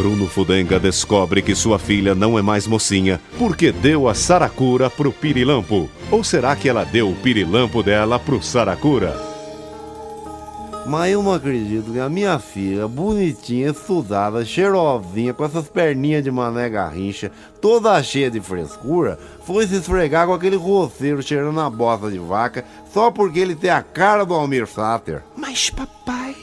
Bruno Fudenga descobre que sua filha não é mais mocinha porque deu a Saracura pro Pirilampo. Ou será que ela deu o Pirilampo dela pro Saracura? Mas eu não acredito que a minha filha, bonitinha, estudada, cheirosinha, com essas perninhas de mané garrincha, toda cheia de frescura, foi se esfregar com aquele roceiro cheirando a bosta de vaca só porque ele tem a cara do Almir Sater. Mas papai,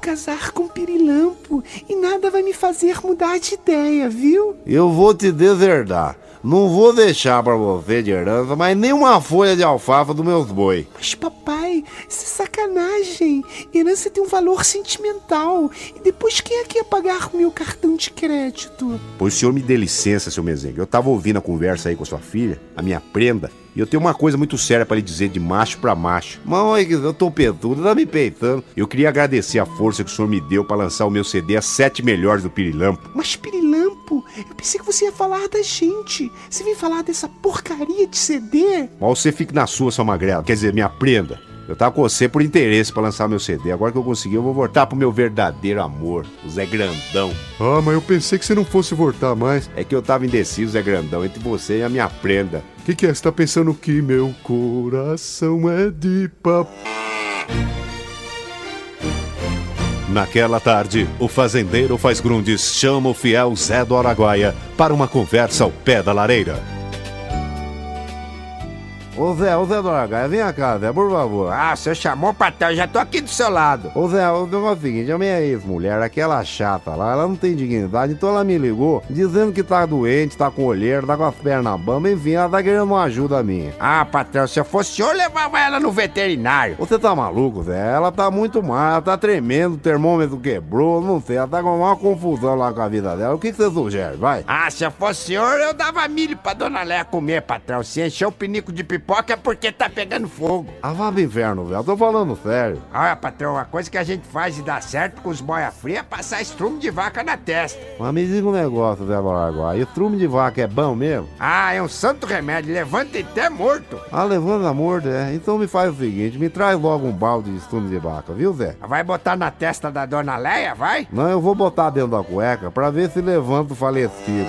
casar com Pirilampo e nada vai me fazer mudar de ideia, viu? Eu vou te deserdar. Não vou deixar pra você de herança mais nem uma folha de alfafa dos meus boi. Mas papai, isso é sacanagem. Herança tem um valor sentimental. E depois quem é que ia pagar o meu cartão de crédito? Pois o senhor me dê licença, seu mezengue. Eu tava ouvindo a conversa aí com a sua filha, a minha prenda, e eu tenho uma coisa muito séria pra lhe dizer de macho pra macho. Mas eu tô peitudo, tá me peitando. Eu queria agradecer a força que o senhor me deu pra lançar o meu CD As Sete Melhores do Pirilampo. Mas Pirilampo, eu pensei que você ia falar da gente. Você vem falar dessa porcaria de CD? Mas você fique na sua, sua magrela. Quer dizer, minha prenda. Eu tava com você por interesse pra lançar meu CD. Agora que eu consegui, eu vou voltar pro meu verdadeiro amor, o Zé Grandão. Ah, mas eu pensei que você não fosse voltar mais. É que eu tava indeciso, Zé Grandão, entre você e a minha prenda. O que, que é? Você tá pensando que meu coração é de papo? Naquela tarde, o fazendeiro faz grundes chama o fiel Zé do Araguaia para uma conversa ao pé da lareira. Ô Zé, ô Zé do Araguaia, vem cá, Zé, por favor. Ah, você chamou, patrão, já tô aqui do seu lado. Ô Zé, o negócio é o seguinte, a minha ex-mulher, aquela chata lá, ela não tem dignidade, então ela me ligou dizendo que tá doente, tá com olheiro, tá com as pernas bambas, enfim, ela tá querendo uma ajuda minha. Ah, patrão, se eu fosse senhor, levava ela no veterinário. Você tá maluco, Zé? Ela tá muito mal, ela tá tremendo, o termômetro quebrou, não sei, ela tá com uma confusão lá com a vida dela. O que, que você sugere, vai? Ah, se eu fosse senhor, eu dava milho pra dona Léa comer, patrão. Se encher o pinico de pipoca é porque tá pegando fogo. Ah, vá pro inferno, velho, eu tô falando sério. Olha, patrão, a coisa que a gente faz e dá certo com os boia fria é passar estrume de vaca na testa. Mas me diga um negócio, Zé Baraguai, estrume de vaca é bom mesmo? Ah, é um santo remédio, levanta e até morto. Ah, levando a morte, é? Então me faz o seguinte, me traz logo um balde de estrume de vaca, viu, Zé? Vai botar na testa da dona Leia, vai? Não, eu vou botar dentro da cueca pra ver se levanta o falecido.